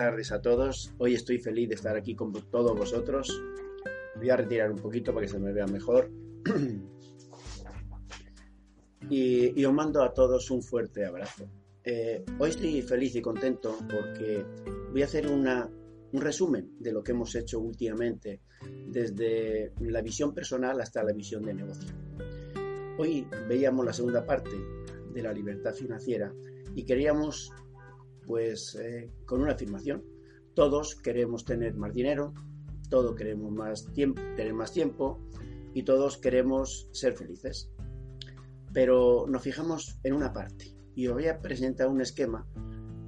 tardes a todos. Hoy estoy feliz de estar aquí con todos vosotros. Voy a retirar un poquito para que se me vea mejor. y, os mando a todos un fuerte abrazo. Eh, hoy estoy feliz y contento porque voy a hacer una, un resumen de lo que hemos hecho últimamente, desde la visión personal hasta la visión de negocio. Hoy veíamos la segunda parte de la libertad financiera y queríamos, pues, eh, con una afirmación, todos queremos tener más dinero, todos queremos más tiempo, tener más tiempo y todos queremos ser felices. Pero nos fijamos en una parte y os voy a presentar un esquema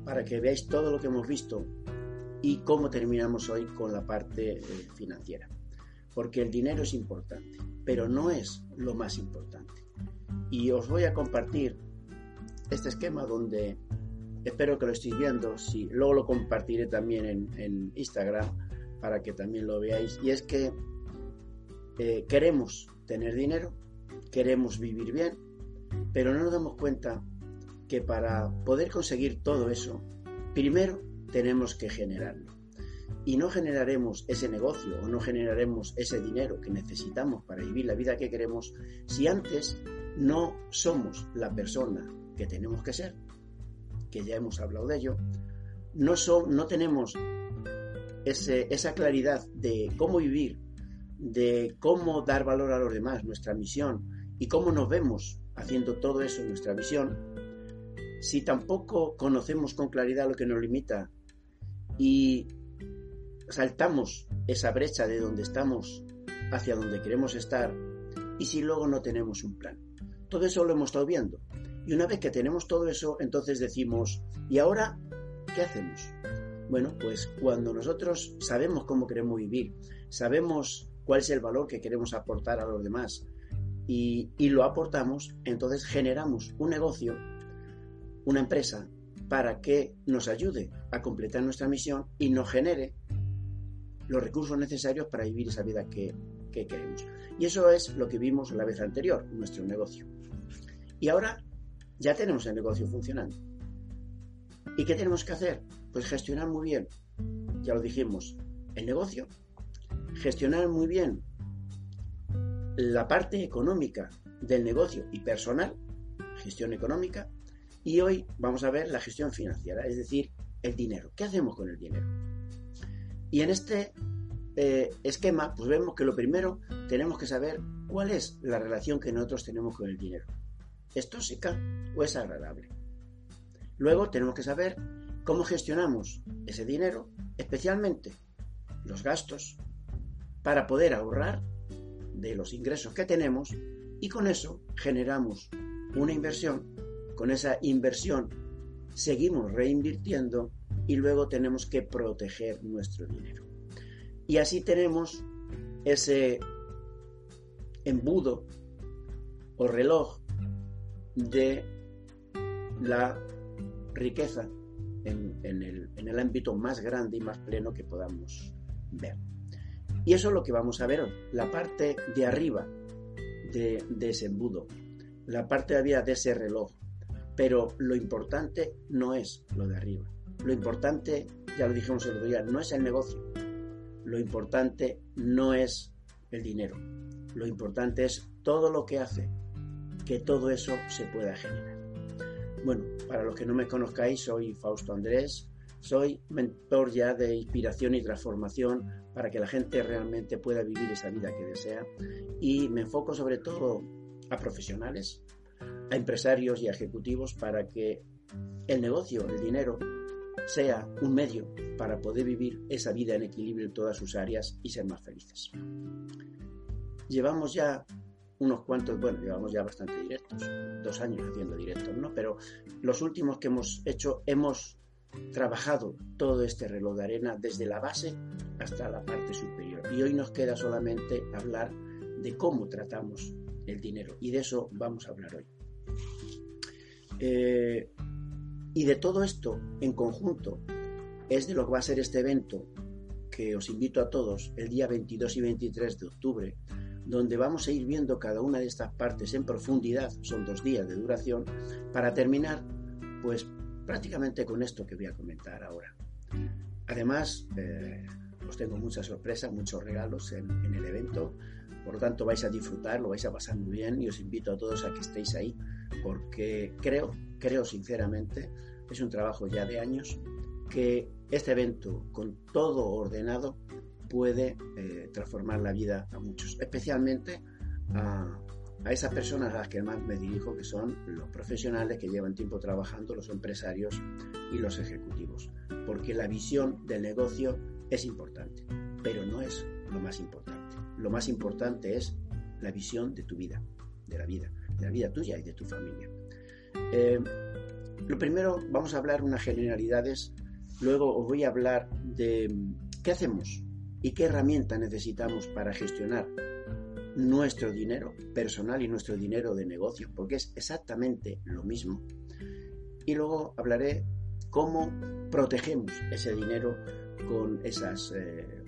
para que veáis todo lo que hemos visto y cómo terminamos hoy con la parte eh, financiera. Porque el dinero es importante, pero no es lo más importante. Y os voy a compartir este esquema donde espero que lo estéis viendo, si luego lo compartiré también en, Instagram para que también lo veáis. Y es que eh, queremos tener dinero, queremos vivir bien, pero no nos damos cuenta que para poder conseguir todo eso, primero tenemos que generarlo. Y no generaremos ese negocio o no generaremos ese dinero que necesitamos para vivir la vida que queremos si antes no somos la persona que tenemos que ser, que ya hemos hablado de ello, no, no tenemos esa claridad de cómo vivir, de cómo dar valor a los demás, nuestra misión y cómo nos vemos haciendo todo eso nuestra visión, si tampoco conocemos con claridad lo que nos limita y saltamos esa brecha de donde estamos hacia donde queremos estar y si luego no tenemos un plan. Todo eso lo hemos estado viendo. Y una vez que tenemos todo eso, entonces decimos, ¿y ahora qué hacemos? Bueno, pues cuando nosotros sabemos cómo queremos vivir, sabemos cuál es el valor que queremos aportar a los demás y, y lo aportamos, entonces generamos un negocio, una empresa, para que nos ayude a completar nuestra misión y nos genere los recursos necesarios para vivir esa vida que, queremos. Y eso es lo que vimos la vez anterior, nuestro negocio. Y ahora ya tenemos el negocio funcionando. ¿Y qué tenemos que hacer? Pues gestionar muy bien, ya lo dijimos, el negocio, gestionar muy bien la parte económica del negocio y personal, gestión económica, y hoy vamos a ver la gestión financiera, es decir, el dinero. ¿Qué hacemos con el dinero? Y en este eh, esquema, pues vemos que lo primero tenemos que saber cuál es la relación que nosotros tenemos con el dinero. ¿Es tóxica o es agradable? Luego tenemos que saber cómo gestionamos ese dinero, especialmente los gastos, para poder ahorrar de los ingresos que tenemos y con eso generamos una inversión con esa inversión seguimos reinvirtiendo y luego tenemos que proteger nuestro dinero. Y así tenemos ese embudo o reloj de la riqueza en, el, ámbito más grande y más pleno que podamos ver. Y eso es lo que vamos a ver la parte de arriba de, de ese embudo, la parte de arriba de ese reloj, pero lo importante no es lo de arriba. Lo importante, ya lo dijimos el otro día, no es el negocio. Lo importante no es el dinero. Lo importante es todo lo que hace que todo eso se pueda generar. Bueno, para los que no me conozcáis, soy Fausto Andrés, soy mentor ya de inspiración y transformación para que la gente realmente pueda vivir esa vida que desea y me enfoco sobre todo a profesionales, a empresarios y a ejecutivos para que el negocio, el dinero, sea un medio para poder vivir esa vida en equilibrio en todas sus áreas y ser más felices. Llevamos ya unos cuantos, bueno, llevamos ya bastante directos, dos años haciendo directos, ¿no? Pero los últimos que hemos hecho, hemos trabajado todo este reloj de arena desde la base hasta la parte superior. Y hoy nos queda solamente hablar de cómo tratamos el dinero. Y de eso vamos a hablar hoy. Eh, y de todo esto en conjunto es de lo que va a ser este evento que os invito a todos el día 22 y 23 de octubre, donde vamos a ir viendo cada una de estas partes en profundidad, son dos días de duración, para terminar pues prácticamente con esto que voy a comentar ahora. Además, eh, os tengo muchas sorpresas, muchos regalos en, el evento, por lo tanto vais a disfrutar, lo vais a pasar muy bien y os invito a todos a que estéis ahí, porque creo, creo sinceramente, es un trabajo ya de años, que este evento con todo ordenado puede eh, transformar la vida a muchos, especialmente a, a esas personas a las que más me dirijo, que son los profesionales que llevan tiempo trabajando, los empresarios y los ejecutivos. Porque la visión del negocio es importante, pero no es lo más importante. Lo más importante es la visión de tu vida, de la vida, de la vida tuya y de tu familia. Eh, lo primero, vamos a hablar unas generalidades, luego os voy a hablar de qué hacemos y qué herramientas necesitamos para gestionar nuestro dinero personal y nuestro dinero de negocio, porque es exactamente lo mismo. Y luego hablaré cómo protegemos ese dinero con esas eh,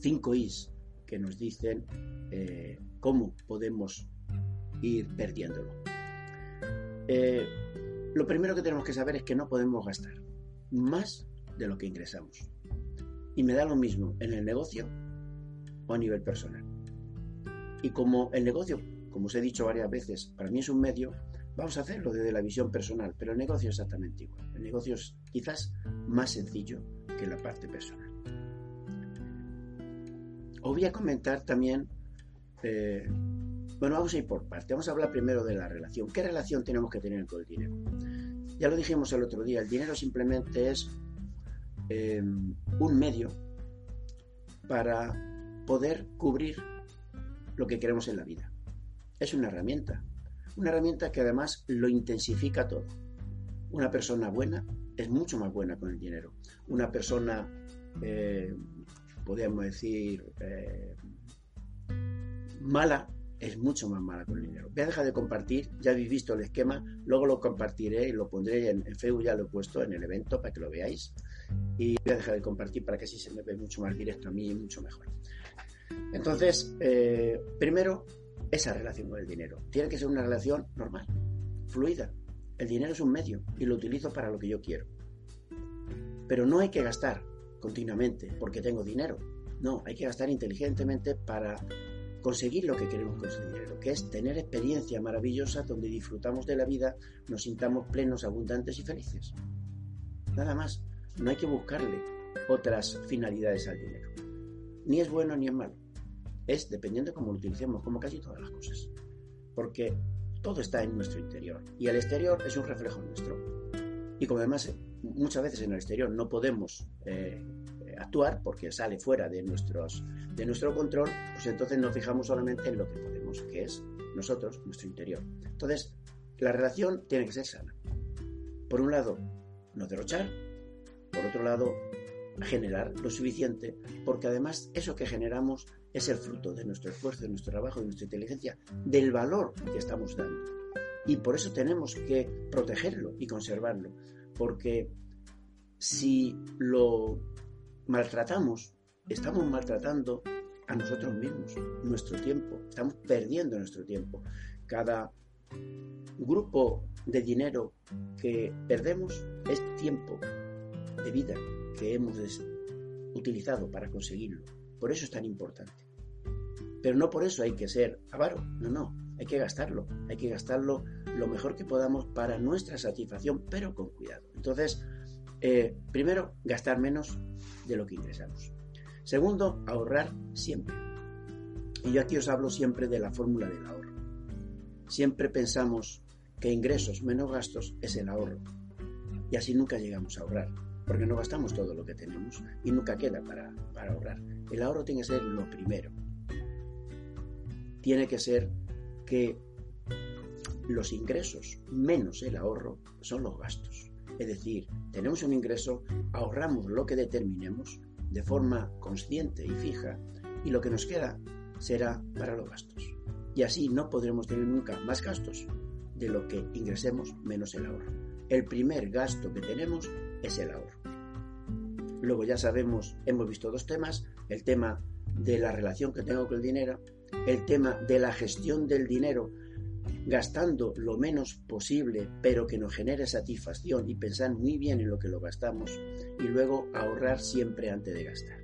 cinco Is que nos dicen eh, cómo podemos ir perdiéndolo. Eh, lo primero que tenemos que saber es que no podemos gastar más de lo que ingresamos. Y me da lo mismo en el negocio o a nivel personal. Y como el negocio, como os he dicho varias veces, para mí es un medio, vamos a hacerlo desde la visión personal, pero el negocio es exactamente igual. El negocio es quizás más sencillo que la parte personal. Os voy a comentar también, eh, bueno, vamos a ir por parte, vamos a hablar primero de la relación. ¿Qué relación tenemos que tener con el dinero? Ya lo dijimos el otro día, el dinero simplemente es eh, un medio para poder cubrir lo que queremos en la vida. Es una herramienta. Una herramienta que además lo intensifica todo. Una persona buena es mucho más buena con el dinero. Una persona, eh, podríamos decir, eh, mala es mucho más mala con el dinero. Voy a dejar de compartir, ya habéis visto el esquema, luego lo compartiré y lo pondré en, Facebook, ya lo he puesto en el evento para que lo veáis. Y voy a dejar de compartir para que así se me ve mucho más directo a mí y mucho mejor. Entonces, eh, primero, esa relación con el dinero. Tiene que ser una relación normal, fluida. El dinero es un medio y lo utilizo para lo que yo quiero. Pero no hay que gastar continuamente porque tengo dinero. No, hay que gastar inteligentemente para conseguir lo que queremos conseguir, lo que es tener experiencias maravillosas donde disfrutamos de la vida, nos sintamos plenos, abundantes y felices. Nada más, no hay que buscarle otras finalidades al dinero. Ni es bueno ni es malo es dependiendo de cómo lo utilicemos, como casi todas las cosas. Porque todo está en nuestro interior y el exterior es un reflejo nuestro. Y como además muchas veces en el exterior no podemos eh, actuar porque sale fuera de, nuestros, de nuestro control, pues entonces nos fijamos solamente en lo que podemos, que es nosotros, nuestro interior. Entonces, la relación tiene que ser sana. Por un lado, no derrochar, por otro lado, generar lo suficiente, porque además eso que generamos es el fruto de nuestro esfuerzo, de nuestro trabajo, de nuestra inteligencia, del valor que estamos dando. Y por eso tenemos que protegerlo y conservarlo, porque si lo maltratamos, estamos maltratando a nosotros mismos, nuestro tiempo, estamos perdiendo nuestro tiempo. Cada grupo de dinero que perdemos es tiempo de vida que hemos utilizado para conseguirlo. Por eso es tan importante. Pero no por eso hay que ser avaro, no, no, hay que gastarlo, hay que gastarlo lo mejor que podamos para nuestra satisfacción, pero con cuidado. Entonces, eh, primero, gastar menos de lo que ingresamos. Segundo, ahorrar siempre. Y yo aquí os hablo siempre de la fórmula del ahorro. Siempre pensamos que ingresos menos gastos es el ahorro. Y así nunca llegamos a ahorrar porque no gastamos todo lo que tenemos y nunca queda para, ahorrar. El ahorro tiene que ser lo primero. Tiene que ser que los ingresos menos el ahorro son los gastos. Es decir, tenemos un ingreso, ahorramos lo que determinemos de forma consciente y fija y lo que nos queda será para los gastos. Y así no podremos tener nunca más gastos de lo que ingresemos menos el ahorro. El primer gasto que tenemos es el ahorro. Luego ya sabemos, hemos visto dos temas, el tema de la relación que tengo con el dinero, el tema de la gestión del dinero, gastando lo menos posible, pero que nos genere satisfacción y pensar muy bien en lo que lo gastamos, y luego ahorrar siempre antes de gastar.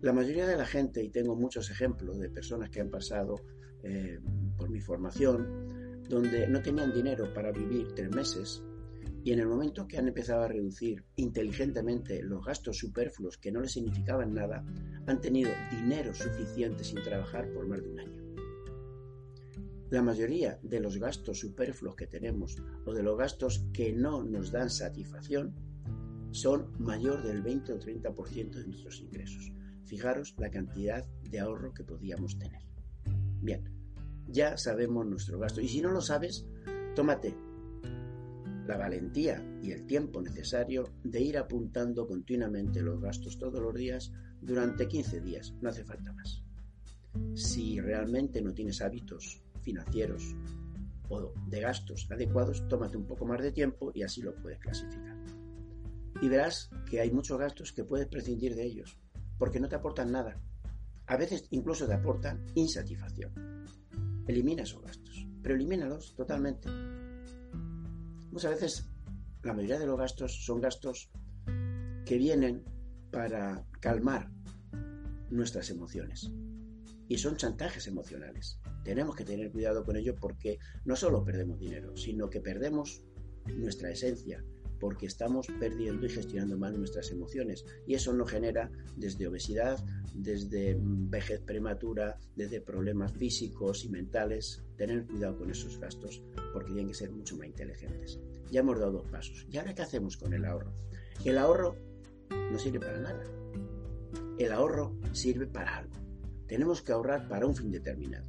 La mayoría de la gente, y tengo muchos ejemplos de personas que han pasado eh, por mi formación, donde no tenían dinero para vivir tres meses, y en el momento que han empezado a reducir inteligentemente los gastos superfluos que no les significaban nada, han tenido dinero suficiente sin trabajar por más de un año. La mayoría de los gastos superfluos que tenemos o de los gastos que no nos dan satisfacción son mayor del 20 o 30% de nuestros ingresos. Fijaros la cantidad de ahorro que podíamos tener. Bien, ya sabemos nuestro gasto. Y si no lo sabes, tómate la valentía y el tiempo necesario de ir apuntando continuamente los gastos todos los días durante 15 días, no hace falta más. Si realmente no tienes hábitos financieros o de gastos adecuados, tómate un poco más de tiempo y así lo puedes clasificar. Y verás que hay muchos gastos que puedes prescindir de ellos, porque no te aportan nada. A veces incluso te aportan insatisfacción. Elimina esos gastos, pero elimínalos totalmente Muchas veces la mayoría de los gastos son gastos que vienen para calmar nuestras emociones. Y son chantajes emocionales. Tenemos que tener cuidado con ello porque no solo perdemos dinero, sino que perdemos nuestra esencia, porque estamos perdiendo y gestionando mal nuestras emociones. Y eso nos genera desde obesidad, desde vejez prematura, desde problemas físicos y mentales. Tener cuidado con esos gastos porque tienen que ser mucho más inteligentes. Ya hemos dado dos pasos. ¿Y ahora qué hacemos con el ahorro? El ahorro no sirve para nada. El ahorro sirve para algo. Tenemos que ahorrar para un fin determinado.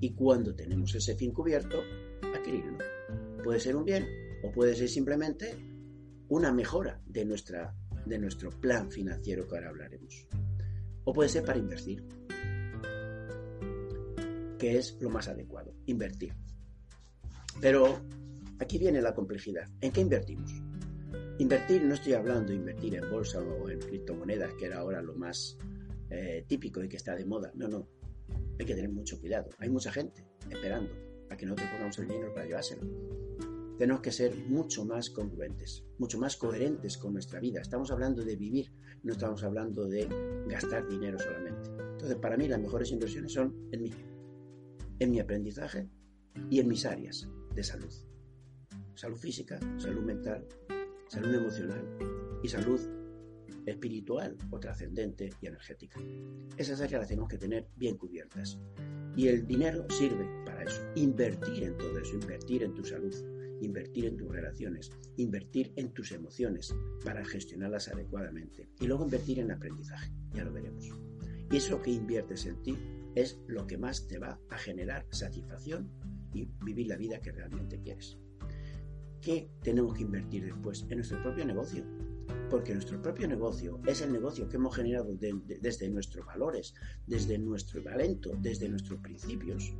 Y cuando tenemos ese fin cubierto, adquirirlo. Puede ser un bien o puede ser simplemente una mejora de, nuestra, de nuestro plan financiero que ahora hablaremos. O puede ser para invertir, que es lo más adecuado, invertir. Pero aquí viene la complejidad. ¿En qué invertimos? Invertir, no estoy hablando de invertir en bolsa o en criptomonedas, que era ahora lo más eh, típico y que está de moda. No, no. Hay que tener mucho cuidado. Hay mucha gente esperando a que nosotros pongamos el dinero para llevárselo tenemos que ser mucho más congruentes, mucho más coherentes con nuestra vida. Estamos hablando de vivir, no estamos hablando de gastar dinero solamente. Entonces, para mí las mejores inversiones son en mí, en mi aprendizaje y en mis áreas de salud. Salud física, salud mental, salud emocional y salud espiritual o trascendente y energética. Esas áreas las tenemos que tener bien cubiertas. Y el dinero sirve para eso, invertir en todo eso, invertir en tu salud, invertir en tus relaciones, invertir en tus emociones para gestionarlas adecuadamente y luego invertir en aprendizaje, ya lo veremos. Y eso que inviertes en ti es lo que más te va a generar satisfacción y vivir la vida que realmente quieres. ¿Qué tenemos que invertir después? En nuestro propio negocio. Porque nuestro propio negocio es el negocio que hemos generado desde nuestros valores, desde nuestro talento, desde nuestros principios,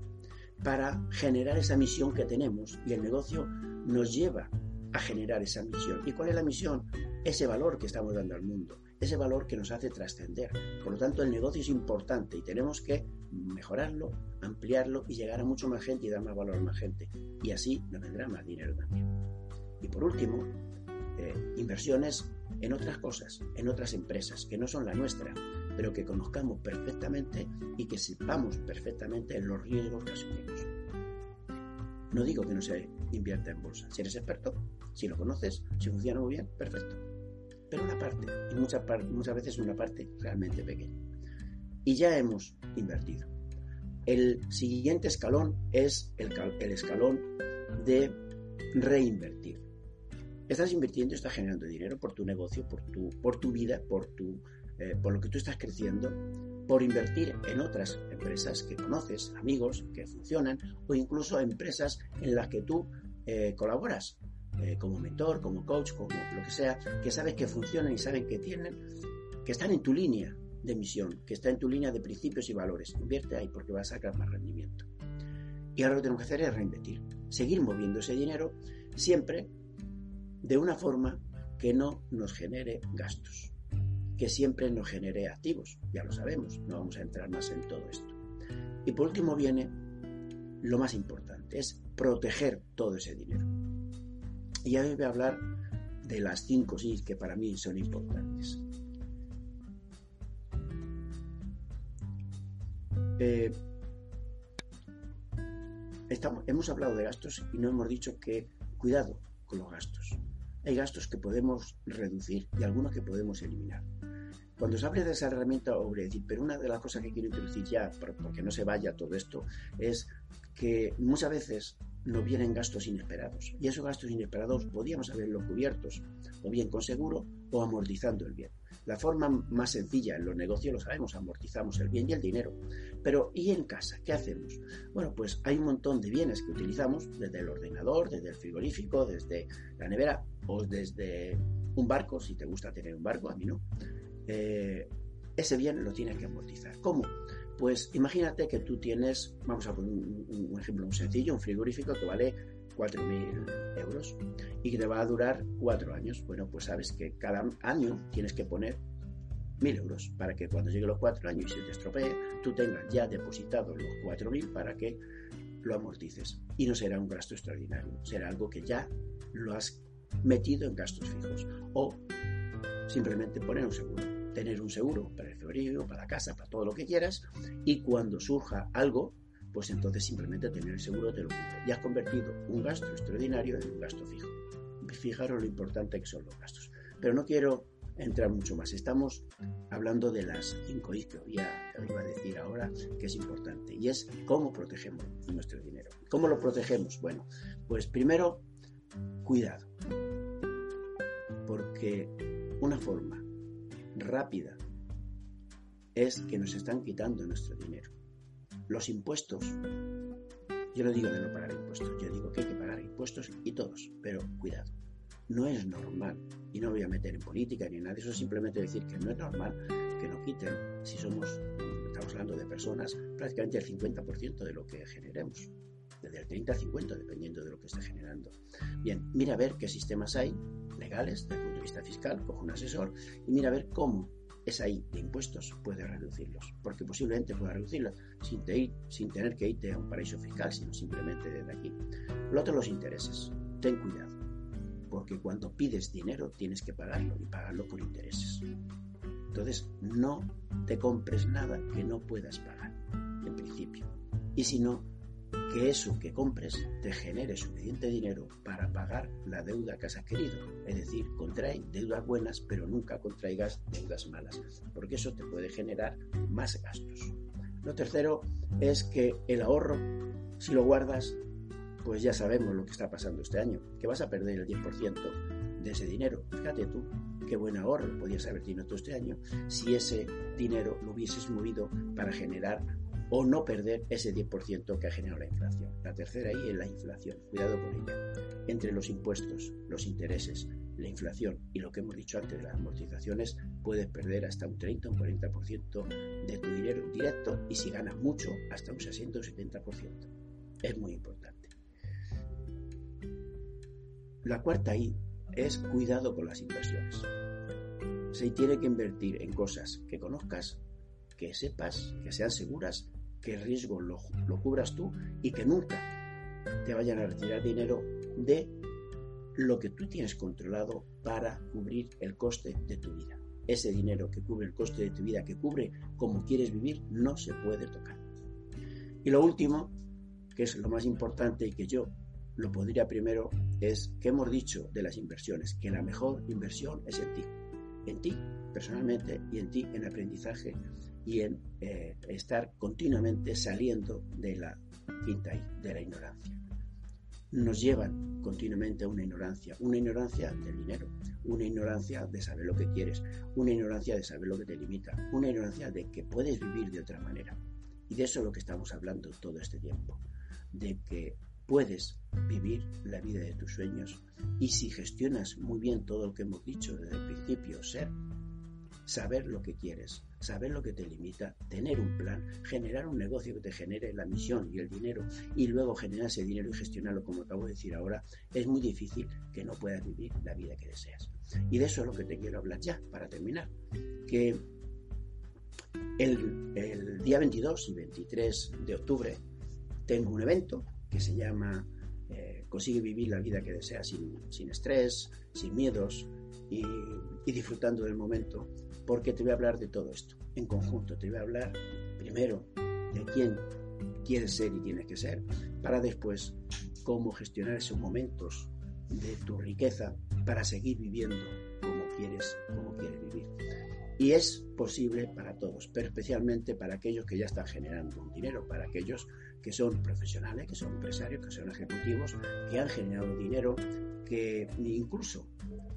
para generar esa misión que tenemos y el negocio nos lleva a generar esa misión. ¿Y cuál es la misión? Ese valor que estamos dando al mundo, ese valor que nos hace trascender. Por lo tanto, el negocio es importante y tenemos que mejorarlo, ampliarlo y llegar a mucho más gente y dar más valor a más gente. Y así nos vendrá más dinero también. Y por último, eh, inversiones en otras cosas, en otras empresas que no son la nuestra, pero que conozcamos perfectamente y que sepamos perfectamente los riesgos que asumimos. No digo que no se invierta en bolsa. Si eres experto, si lo conoces, si funciona muy bien, perfecto. Pero una parte, y muchas, muchas veces una parte realmente pequeña. Y ya hemos invertido. El siguiente escalón es el, el escalón de reinvertir. Estás invirtiendo, estás generando dinero por tu negocio, por tu, por tu vida, por tu eh, por lo que tú estás creciendo, por invertir en otras empresas que conoces, amigos que funcionan o incluso empresas en las que tú eh, colaboras eh, como mentor, como coach, como lo que sea, que sabes que funcionan y saben que tienen, que están en tu línea de misión, que está en tu línea de principios y valores. Invierte ahí porque vas a sacar más rendimiento. Y ahora lo que tenemos que hacer es reinvertir, seguir moviendo ese dinero siempre de una forma que no nos genere gastos que siempre nos genere activos, ya lo sabemos, no vamos a entrar más en todo esto. Y por último viene lo más importante, es proteger todo ese dinero. Y hoy voy a hablar de las cinco sí que para mí son importantes. Eh, hemos hablado de gastos y no hemos dicho que cuidado con los gastos. Hay gastos que podemos reducir y algunos que podemos eliminar. Cuando se hable de esa herramienta, decir, pero una de las cosas que quiero introducir ya, porque no se vaya todo esto, es que muchas veces nos vienen gastos inesperados. Y esos gastos inesperados podíamos haberlos cubiertos, o bien con seguro o amortizando el bien. La forma más sencilla en los negocios lo sabemos, amortizamos el bien y el dinero. Pero ¿y en casa? ¿Qué hacemos? Bueno, pues hay un montón de bienes que utilizamos, desde el ordenador, desde el frigorífico, desde la nevera o desde un barco, si te gusta tener un barco, a mí no. Eh, ese bien lo tienes que amortizar. ¿Cómo? Pues imagínate que tú tienes, vamos a poner un, ejemplo muy sencillo, un frigorífico que vale 4.000 euros y que te va a durar cuatro años. Bueno, pues sabes que cada año tienes que poner 1.000 euros para que cuando lleguen los cuatro años y se te estropee, tú tengas ya depositado los 4.000 para que lo amortices. Y no será un gasto extraordinario, será algo que ya lo has metido en gastos fijos. O simplemente poner un seguro tener un seguro para el febrero, para la casa, para todo lo que quieras, y cuando surja algo, pues entonces simplemente tener el seguro te lo cubre. Y has convertido un gasto extraordinario en un gasto fijo. Fijaros lo importante que son los gastos. Pero no quiero entrar mucho más. Estamos hablando de las cinco I que os iba a decir ahora que es importante y es cómo protegemos nuestro dinero. ¿Cómo lo protegemos? Bueno, pues primero, cuidado. Porque una forma rápida es que nos están quitando nuestro dinero. Los impuestos, yo no digo de no pagar impuestos, yo digo que hay que pagar impuestos y todos, pero cuidado, no es normal, y no voy a meter en política ni nada, eso es simplemente decir que no es normal que nos quiten, si somos, estamos hablando de personas, prácticamente el 50% de lo que generemos, desde el 30 al 50, dependiendo de lo que esté generando. Bien, mira a ver qué sistemas hay legales desde el punto de vista fiscal, coge un asesor y mira a ver cómo es ahí de impuestos puede reducirlos, porque posiblemente pueda reducirlos sin, sin tener que irte a un paraíso fiscal, sino simplemente desde aquí. Lo otro, los intereses. Ten cuidado, porque cuando pides dinero tienes que pagarlo y pagarlo por intereses. Entonces, no te compres nada que no puedas pagar, en principio. Y si no, que eso que compres te genere suficiente dinero para pagar la deuda que has adquirido. Es decir, contrae deudas buenas, pero nunca contraigas deudas malas, porque eso te puede generar más gastos. Lo tercero es que el ahorro, si lo guardas, pues ya sabemos lo que está pasando este año, que vas a perder el 10% de ese dinero. Fíjate tú, qué buen ahorro podías haber tenido tú este año si ese dinero lo hubieses movido para generar o no perder ese 10% que ha generado la inflación. La tercera ahí es la inflación, cuidado con ella. Entre los impuestos, los intereses, la inflación y lo que hemos dicho antes de las amortizaciones, puedes perder hasta un 30 o un 40% de tu dinero directo y si ganas mucho, hasta un 60 o 70%. Es muy importante. La cuarta ahí es cuidado con las inversiones. Se tiene que invertir en cosas que conozcas, que sepas, que sean seguras que el riesgo lo, cubras tú y que nunca te vayan a retirar dinero de lo que tú tienes controlado para cubrir el coste de tu vida. Ese dinero que cubre el coste de tu vida, que cubre como quieres vivir, no se puede tocar. Y lo último, que es lo más importante y que yo lo podría primero, es que hemos dicho de las inversiones, que la mejor inversión es en ti. En ti, personalmente, y en ti, en aprendizaje, y en eh, estar continuamente saliendo de la quinta de la ignorancia. nos llevan continuamente a una ignorancia, una ignorancia del dinero, una ignorancia de saber lo que quieres, una ignorancia de saber lo que te limita, una ignorancia de que puedes vivir de otra manera. Y de eso es lo que estamos hablando todo este tiempo, de que puedes vivir la vida de tus sueños y si gestionas muy bien todo lo que hemos dicho desde el principio, ser, saber lo que quieres, saber lo que te limita, tener un plan, generar un negocio que te genere la misión y el dinero y luego generar ese dinero y gestionarlo como acabo de decir ahora, es muy difícil que no puedas vivir la vida que deseas. Y de eso es lo que te quiero hablar ya, para terminar, que el, día 22 y 23 de octubre tengo un evento que se llama eh, Consigue vivir la vida que deseas sin, estrés, sin miedos y disfrutando del momento porque te voy a hablar de todo esto en conjunto. Te voy a hablar primero de quién quieres ser y tienes que ser, para después cómo gestionar esos momentos de tu riqueza para seguir viviendo como quieres, como quieres vivir. Y es posible para todos, pero especialmente para aquellos que ya están generando dinero, para aquellos que son profesionales, que son empresarios, que son ejecutivos, que han generado dinero, que incluso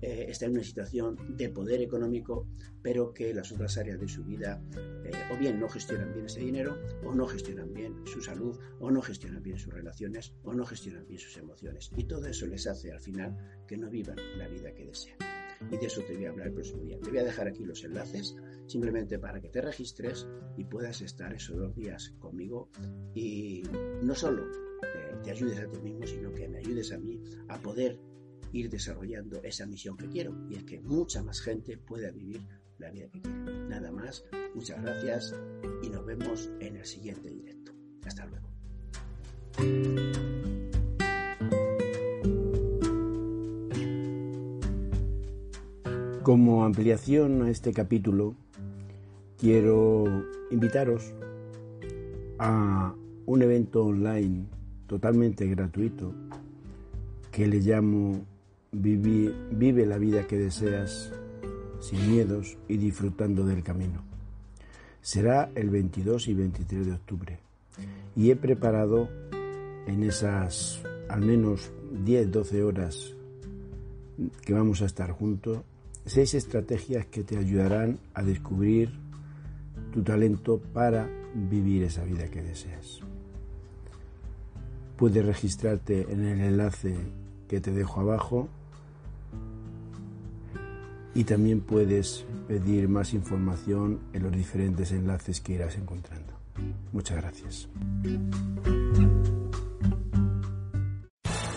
eh, está en una situación de poder económico, pero que las otras áreas de su vida eh, o bien no gestionan bien ese dinero, o no gestionan bien su salud, o no gestionan bien sus relaciones, o no gestionan bien sus emociones. Y todo eso les hace al final que no vivan la vida que desean. Y de eso te voy a hablar el próximo día. Te voy a dejar aquí los enlaces simplemente para que te registres y puedas estar esos dos días conmigo y no solo eh, te ayudes a ti mismo, sino que me ayudes a mí a poder ir desarrollando esa misión que quiero y es que mucha más gente pueda vivir la vida que quiere. Nada más, muchas gracias y nos vemos en el siguiente directo. Hasta luego. Como ampliación a este capítulo, quiero invitaros a un evento online totalmente gratuito que le llamo Vive, la vida que deseas sin miedos y disfrutando del camino. Será el 22 y 23 de octubre y he preparado en esas al menos 10-12 horas que vamos a estar juntos seis estrategias que te ayudarán a descubrir tu talento para vivir esa vida que deseas. Puedes registrarte en el enlace que te dejo abajo y también puedes pedir más información en los diferentes enlaces que irás encontrando. Muchas gracias.